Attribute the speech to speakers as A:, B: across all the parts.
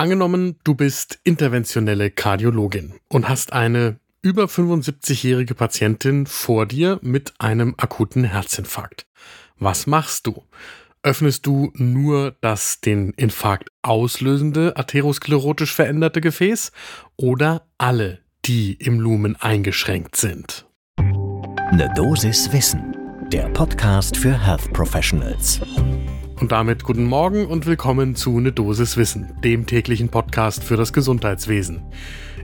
A: Angenommen, du bist interventionelle Kardiologin und hast eine über 75-jährige Patientin vor dir mit einem akuten Herzinfarkt. Was machst du? Öffnest du nur das den Infarkt auslösende atherosklerotisch veränderte Gefäß oder alle, die im Lumen eingeschränkt sind?
B: Ne Dosis Wissen, der Podcast für Health Professionals.
A: Und damit guten Morgen und willkommen zu Ne Dosis Wissen, dem täglichen Podcast für das Gesundheitswesen.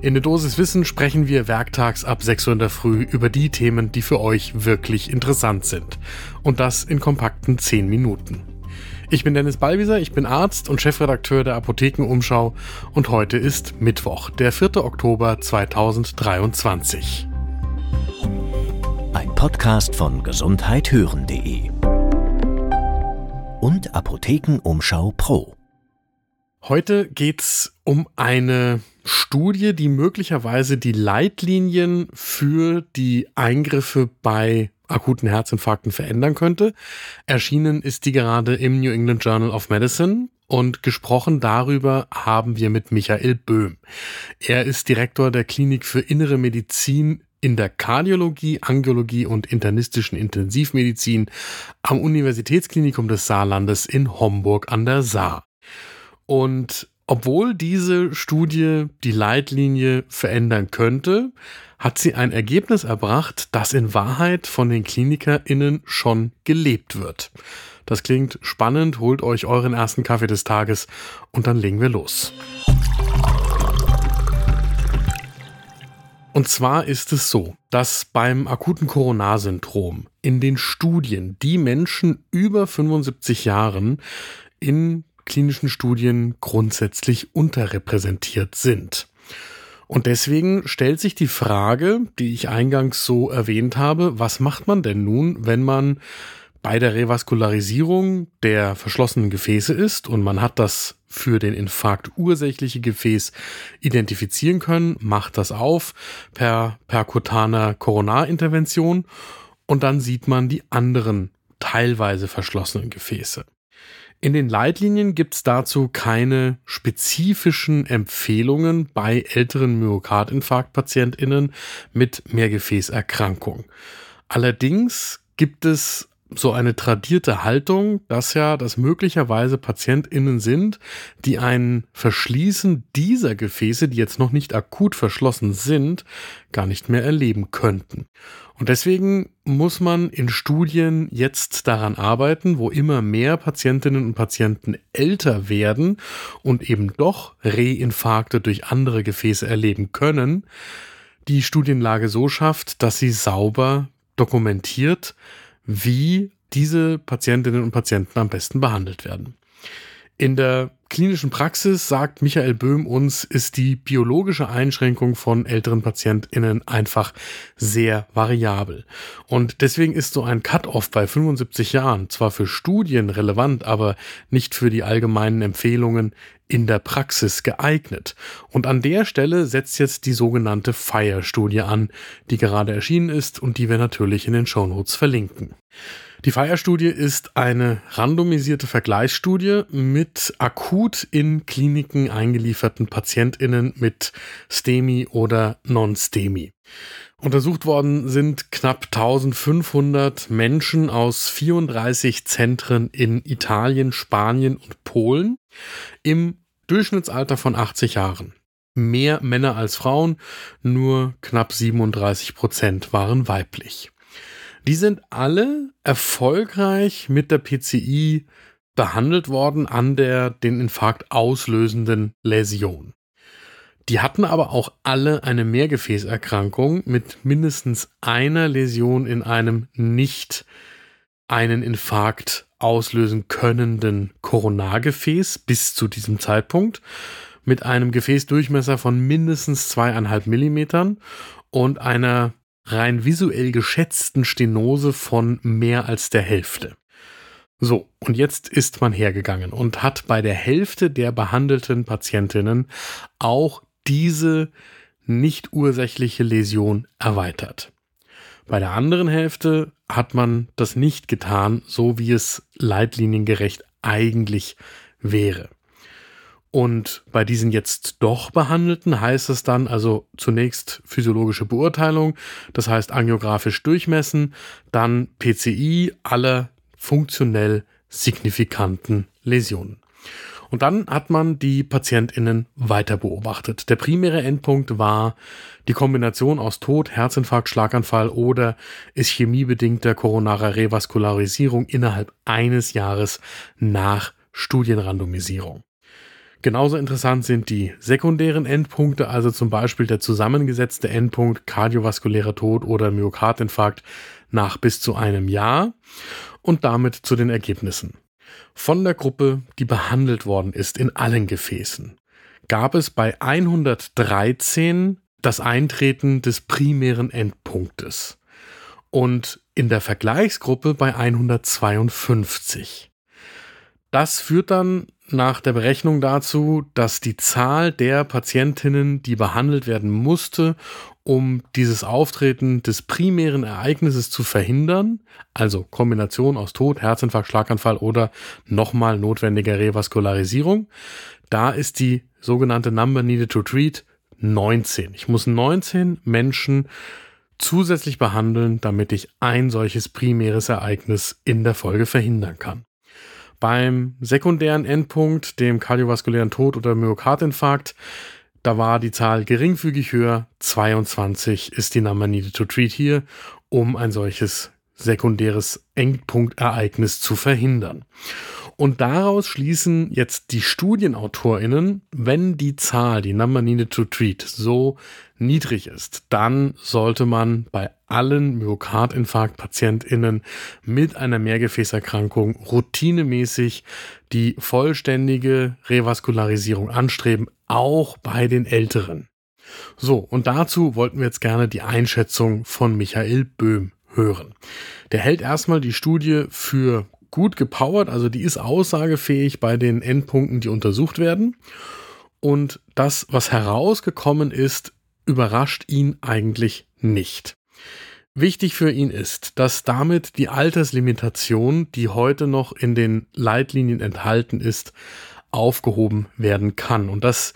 A: In Ne Dosis Wissen sprechen wir werktags ab 6 Uhr in der Früh über die Themen, die für euch wirklich interessant sind. Und das in kompakten 10 Minuten. Ich bin Dennis Ballwieser, ich bin Arzt und Chefredakteur der Apothekenumschau und heute ist Mittwoch, der 4. Oktober 2023.
B: Ein Podcast von gesundheithören.de und Apothekenumschau Pro.
A: Heute geht's um eine Studie, die möglicherweise die Leitlinien für die Eingriffe bei akuten Herzinfarkten verändern könnte. Erschienen ist die gerade im New England Journal of Medicine und gesprochen darüber haben wir mit Michael Böhm. Er ist Direktor der Klinik für Innere Medizin in der Kardiologie, Angiologie und internistischen Intensivmedizin am Universitätsklinikum des Saarlandes in Homburg an der Saar. Und obwohl diese Studie die Leitlinie verändern könnte, hat sie ein Ergebnis erbracht, das in Wahrheit von den KlinikerInnen schon gelebt wird. Das klingt spannend, holt euch euren ersten Kaffee des Tages und dann legen wir los. Und zwar ist es so, dass beim akuten Coronarsyndrom in den Studien die Menschen über 75 Jahren in klinischen Studien grundsätzlich unterrepräsentiert sind. Und deswegen stellt sich die Frage, die ich eingangs so erwähnt habe, was macht man denn nun, wenn man bei der Revaskularisierung der verschlossenen Gefäße ist und man hat das für den Infarkt ursächliche Gefäß identifizieren können, macht das auf per perkutaner Koronarintervention und dann sieht man die anderen teilweise verschlossenen Gefäße. In den Leitlinien gibt es dazu keine spezifischen Empfehlungen bei älteren Myokardinfarktpatientinnen mit Mehrgefäßerkrankung. Allerdings gibt es so eine tradierte Haltung, dass ja das möglicherweise PatientInnen sind, die ein Verschließen dieser Gefäße, die jetzt noch nicht akut verschlossen sind, gar nicht mehr erleben könnten. Und deswegen muss man in Studien jetzt daran arbeiten, wo immer mehr Patientinnen und Patienten älter werden und eben doch Reinfarkte durch andere Gefäße erleben können, die Studienlage so schafft, dass sie sauber dokumentiert, wie diese Patientinnen und Patienten am besten behandelt werden. In der klinischen Praxis, sagt Michael Böhm uns, ist die biologische Einschränkung von älteren PatientInnen einfach sehr variabel. Und deswegen ist so ein Cut-off bei 75 Jahren zwar für Studien relevant, aber nicht für die allgemeinen Empfehlungen in der Praxis geeignet. Und an der Stelle setzt jetzt die sogenannte FIRE-Studie an, die gerade erschienen ist und die wir natürlich in den Shownotes verlinken. Die FIRE-Studie ist eine randomisierte Vergleichsstudie mit akut in Kliniken eingelieferten PatientInnen mit STEMI oder Non-STEMI. Untersucht worden sind knapp 1500 Menschen aus 34 Zentren in Italien, Spanien und Polen im Durchschnittsalter von 80 Jahren. Mehr Männer als Frauen, nur knapp 37 Prozent waren weiblich. Die sind alle erfolgreich mit der PCI behandelt worden an der den Infarkt auslösenden Läsion. Die hatten aber auch alle eine Mehrgefäßerkrankung mit mindestens einer Läsion in einem nicht einen Infarkt auslösen könnenden Koronargefäß bis zu diesem Zeitpunkt mit einem Gefäßdurchmesser von mindestens zweieinhalb Millimetern und einer rein visuell geschätzten Stenose von mehr als der Hälfte. So, und jetzt ist man hergegangen und hat bei der Hälfte der behandelten Patientinnen auch diese nicht ursächliche Läsion erweitert. Bei der anderen Hälfte hat man das nicht getan, so wie es leitliniengerecht eigentlich wäre. Und bei diesen jetzt doch behandelten heißt es dann also zunächst physiologische Beurteilung, das heißt angiografisch durchmessen, dann PCI aller funktionell signifikanten Läsionen. Und dann hat man die PatientInnen weiter beobachtet. Der primäre Endpunkt war die Kombination aus Tod, Herzinfarkt, Schlaganfall oder ischämiebedingter koronarer Revaskularisierung innerhalb eines Jahres nach Studienrandomisierung. Genauso interessant sind die sekundären Endpunkte, also zum Beispiel der zusammengesetzte Endpunkt kardiovaskulärer Tod oder Myokardinfarkt nach bis zu einem Jahr und damit zu den Ergebnissen. Von der Gruppe, die behandelt worden ist in allen Gefäßen, gab es bei 113 das Eintreten des primären Endpunktes und in der Vergleichsgruppe bei 152. Das führt dann nach der Berechnung dazu, dass die Zahl der Patientinnen, die behandelt werden musste, um dieses Auftreten des primären Ereignisses zu verhindern, also Kombination aus Tod, Herzinfarkt, Schlaganfall oder nochmal notwendiger Revaskularisierung, da ist die sogenannte Number Needed to Treat 19. Ich muss 19 Menschen zusätzlich behandeln, damit ich ein solches primäres Ereignis in der Folge verhindern kann. Beim sekundären Endpunkt, dem kardiovaskulären Tod oder Myokardinfarkt, da war die Zahl geringfügig höher. 22 ist die Number needed to treat hier, um ein solches sekundäres Endpunktereignis zu verhindern. Und daraus schließen jetzt die StudienautorInnen, wenn die Zahl, die Number needed to treat, so niedrig ist, dann sollte man bei allen Myokardinfarkt-PatientInnen mit einer Mehrgefäßerkrankung routinemäßig die vollständige Revaskularisierung anstreben, auch bei den Älteren. So, und dazu wollten wir jetzt gerne die Einschätzung von Michael Böhm hören. Der hält erstmal die Studie für gut gepowert, also die ist aussagefähig bei den Endpunkten, die untersucht werden. Und das, was herausgekommen ist, überrascht ihn eigentlich nicht. Wichtig für ihn ist, dass damit die Alterslimitation, die heute noch in den Leitlinien enthalten ist, aufgehoben werden kann. Und das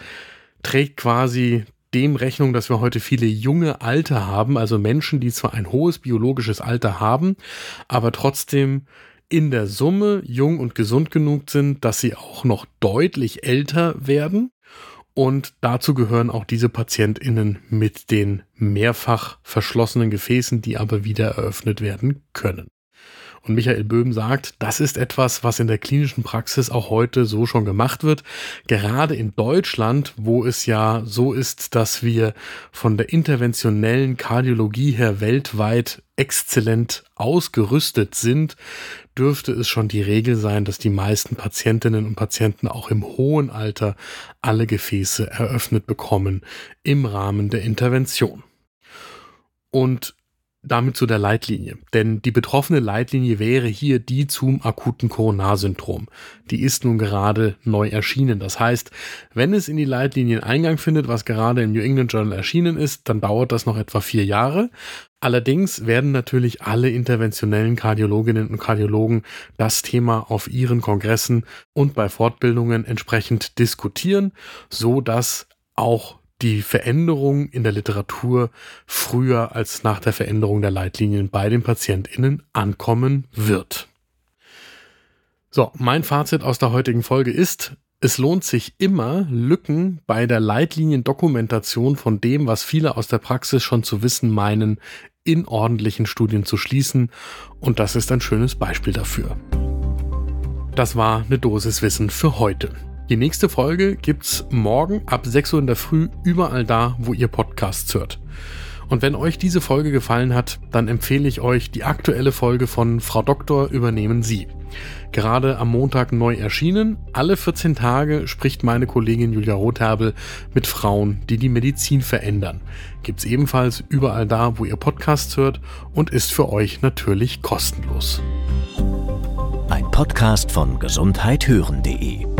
A: trägt quasi dem Rechnung, dass wir heute viele junge Alte haben, also Menschen, die zwar ein hohes biologisches Alter haben, aber trotzdem in der Summe jung und gesund genug sind, dass sie auch noch deutlich älter werden. Und dazu gehören auch diese PatientInnen mit den mehrfach verschlossenen Gefäßen, die aber wieder eröffnet werden können. Und Michael Böhm sagt, das ist etwas, was in der klinischen Praxis auch heute so schon gemacht wird. Gerade in Deutschland, wo es ja so ist, dass wir von der interventionellen Kardiologie her weltweit exzellent ausgerüstet sind, dürfte es schon die Regel sein, dass die meisten Patientinnen und Patienten auch im hohen Alter alle Gefäße eröffnet bekommen im Rahmen der Intervention. Und damit zu der Leitlinie. Denn die betroffene Leitlinie wäre hier die zum akuten Koronarsyndrom. Die ist nun gerade neu erschienen. Das heißt, wenn es in die Leitlinien Eingang findet, was gerade im New England Journal erschienen ist, dann dauert das noch etwa vier Jahre. Allerdings werden natürlich alle interventionellen Kardiologinnen und Kardiologen das Thema auf ihren Kongressen und bei Fortbildungen entsprechend diskutieren, so dass auch die Veränderung in der Literatur früher als nach der Veränderung der Leitlinien bei den PatientInnen ankommen wird. So, mein Fazit aus der heutigen Folge ist, es lohnt sich immer, Lücken bei der Leitliniendokumentation von dem, was viele aus der Praxis schon zu wissen meinen, in ordentlichen Studien zu schließen. Und das ist ein schönes Beispiel dafür. Das war eine Dosis Wissen für heute. Die nächste Folge gibt's morgen ab 6 Uhr in der Früh überall da, wo ihr Podcasts hört. Und wenn euch diese Folge gefallen hat, dann empfehle ich euch die aktuelle Folge von Frau Doktor übernehmen Sie. Gerade am Montag neu erschienen. Alle 14 Tage spricht meine Kollegin Julia Rotherbel mit Frauen, die die Medizin verändern. Gibt's ebenfalls überall da, wo ihr Podcasts hört und ist für euch natürlich kostenlos.
B: Ein Podcast von gesundheithören.de